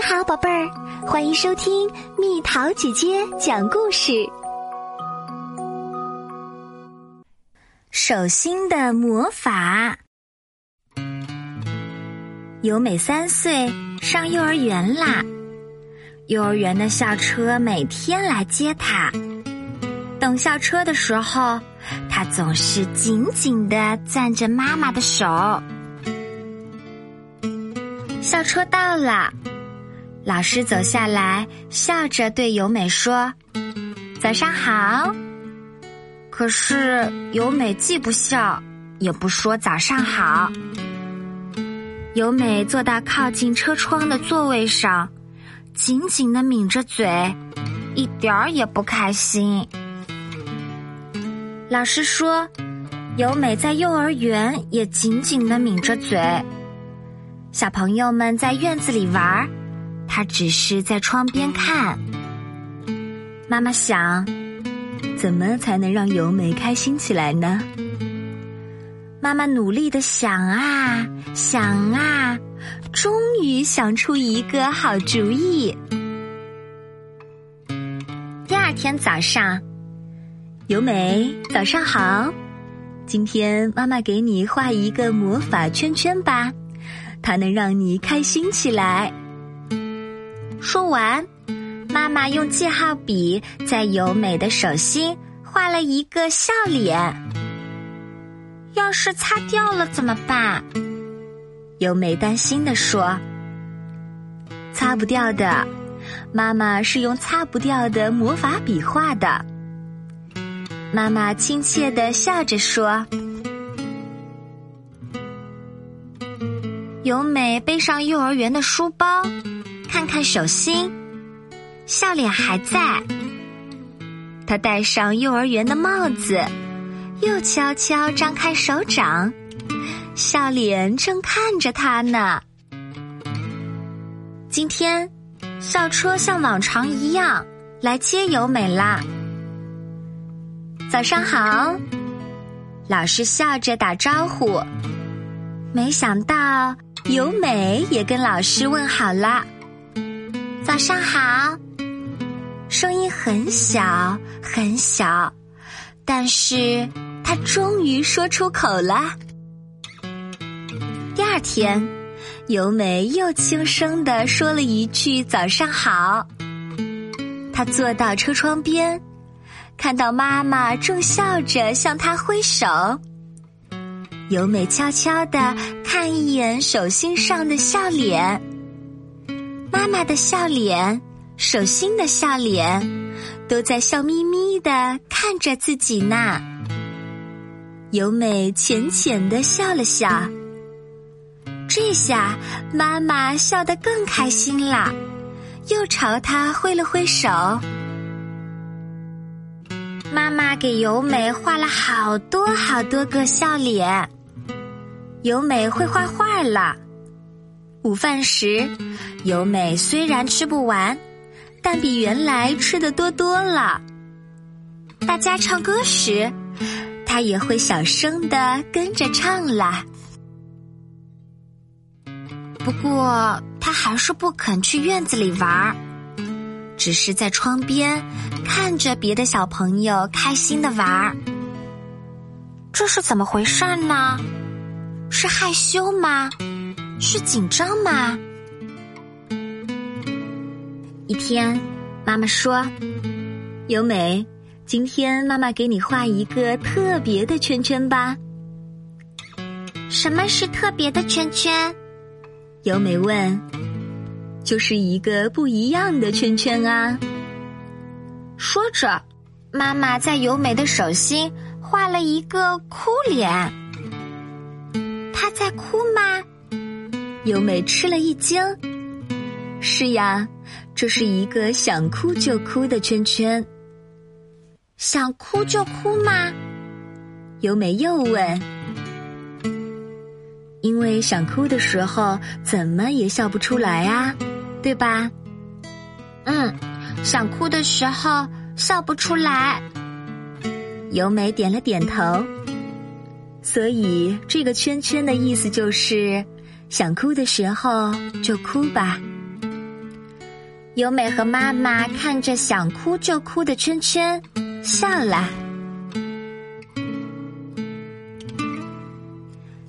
你好，宝贝儿，欢迎收听蜜桃姐姐讲故事。手心的魔法。由美三岁，上幼儿园啦。幼儿园的校车每天来接她。等校车的时候，她总是紧紧的攥着妈妈的手。校车到了。老师走下来，笑着对由美说：“早上好。”可是由美既不笑，也不说早上好。由美坐到靠近车窗的座位上，紧紧的抿着嘴，一点儿也不开心。老师说：“由美在幼儿园也紧紧的抿着嘴。”小朋友们在院子里玩儿。他只是在窗边看。妈妈想，怎么才能让由美开心起来呢？妈妈努力的想啊想啊，终于想出一个好主意。第二天早上，由美早上好，今天妈妈给你画一个魔法圈圈吧，它能让你开心起来。说完，妈妈用记号笔在由美的手心画了一个笑脸。要是擦掉了怎么办？由美担心的说：“擦不掉的，妈妈是用擦不掉的魔法笔画的。”妈妈亲切的笑着说：“由美背上幼儿园的书包。”看手心，笑脸还在。他戴上幼儿园的帽子，又悄悄张开手掌，笑脸正看着他呢。今天，校车像往常一样来接由美啦。早上好，老师笑着打招呼。没想到由美也跟老师问好了。早上好，声音很小很小，但是他终于说出口了。第二天，由美又轻声的说了一句“早上好”。他坐到车窗边，看到妈妈正笑着向他挥手。由美悄悄的看一眼手心上的笑脸。妈妈的笑脸，手心的笑脸，都在笑眯眯的看着自己呢。由美浅浅的笑了笑，这下妈妈笑得更开心了，又朝她挥了挥手。妈妈给由美画了好多好多个笑脸，由美会画画了。午饭时，由美虽然吃不完，但比原来吃的多多了。大家唱歌时，她也会小声的跟着唱啦。不过，她还是不肯去院子里玩儿，只是在窗边看着别的小朋友开心的玩儿。这是怎么回事呢？是害羞吗？是紧张吗？一天，妈妈说：“由美，今天妈妈给你画一个特别的圈圈吧。”什么是特别的圈圈？由美问。就是一个不一样的圈圈啊。说着，妈妈在由美的手心画了一个哭脸。她在哭吗？由美吃了一惊。是呀，这是一个想哭就哭的圈圈。想哭就哭吗？由美又问。因为想哭的时候，怎么也笑不出来啊，对吧？嗯，想哭的时候笑不出来。由美点了点头。所以这个圈圈的意思就是。想哭的时候就哭吧。由美和妈妈看着想哭就哭的圈圈，笑了。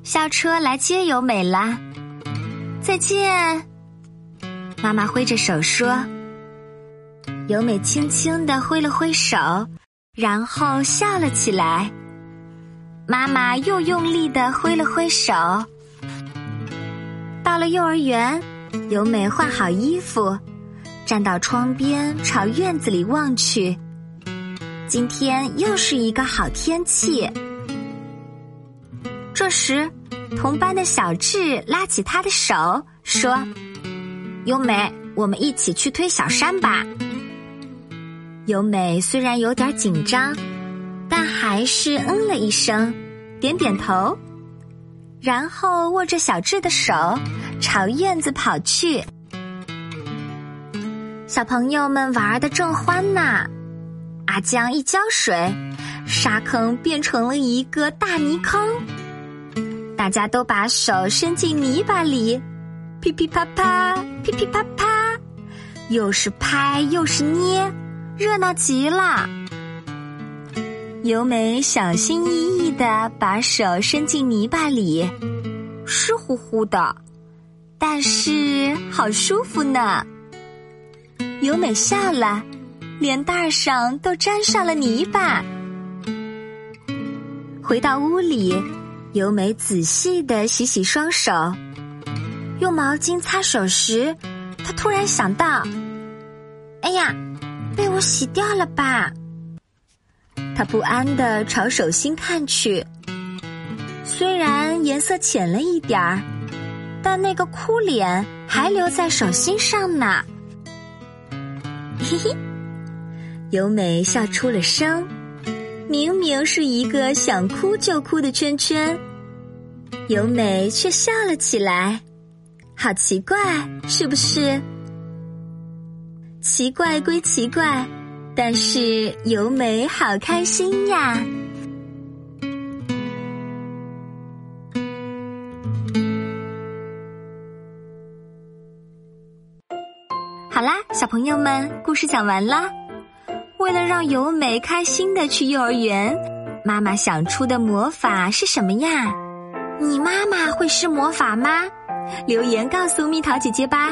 校车来接由美了，再见。妈妈挥着手说。由美轻轻的挥了挥手，然后笑了起来。妈妈又用力的挥了挥手。到了幼儿园，由美换好衣服，站到窗边朝院子里望去。今天又是一个好天气。这时，同班的小智拉起他的手说：“优美，我们一起去推小山吧。”由美虽然有点紧张，但还是嗯了一声，点点头，然后握着小智的手朝院子跑去。小朋友们玩的正欢呢，阿江一浇水，沙坑变成了一个大泥坑，大家都把手伸进泥巴里，噼噼啪啪，噼噼啪啪，又是拍又是捏。热闹极了，由美小心翼翼的把手伸进泥巴里，湿乎乎的，但是好舒服呢。由美笑了，脸蛋上都沾上了泥巴。回到屋里，由美仔细的洗洗双手，用毛巾擦手时，她突然想到：“哎呀！”被我洗掉了吧？他不安的朝手心看去，虽然颜色浅了一点儿，但那个哭脸还留在手心上呢。嘿嘿，由美笑出了声。明明是一个想哭就哭的圈圈，由美却笑了起来，好奇怪，是不是？奇怪归奇怪，但是由美好开心呀！好啦，小朋友们，故事讲完啦。为了让由美开心的去幼儿园，妈妈想出的魔法是什么呀？你妈妈会施魔法吗？留言告诉蜜桃姐姐吧。